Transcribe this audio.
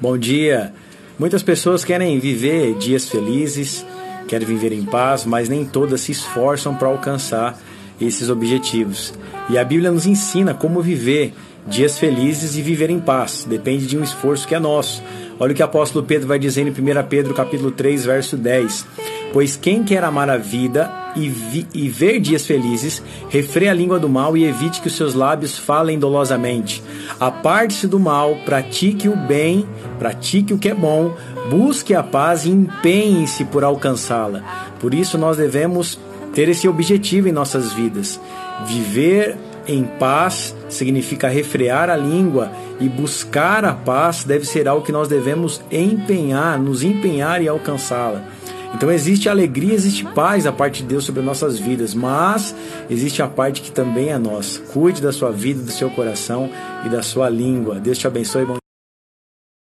Bom dia. Muitas pessoas querem viver dias felizes, querem viver em paz, mas nem todas se esforçam para alcançar esses objetivos. E a Bíblia nos ensina como viver dias felizes e viver em paz. Depende de um esforço que é nosso. Olha o que o apóstolo Pedro vai dizer em 1 Pedro capítulo 3, verso 10. Pois quem quer amar a vida e, vi, e ver dias felizes, refreia a língua do mal e evite que os seus lábios falem dolosamente. Aparte-se do mal, pratique o bem, pratique o que é bom, busque a paz e empenhe-se por alcançá-la. Por isso nós devemos ter esse objetivo em nossas vidas. Viver em paz significa refrear a língua e buscar a paz deve ser algo que nós devemos empenhar, nos empenhar e alcançá-la. Então existe alegria, existe paz da parte de Deus sobre nossas vidas, mas existe a parte que também é nossa. Cuide da sua vida, do seu coração e da sua língua. Deus te abençoe. Bom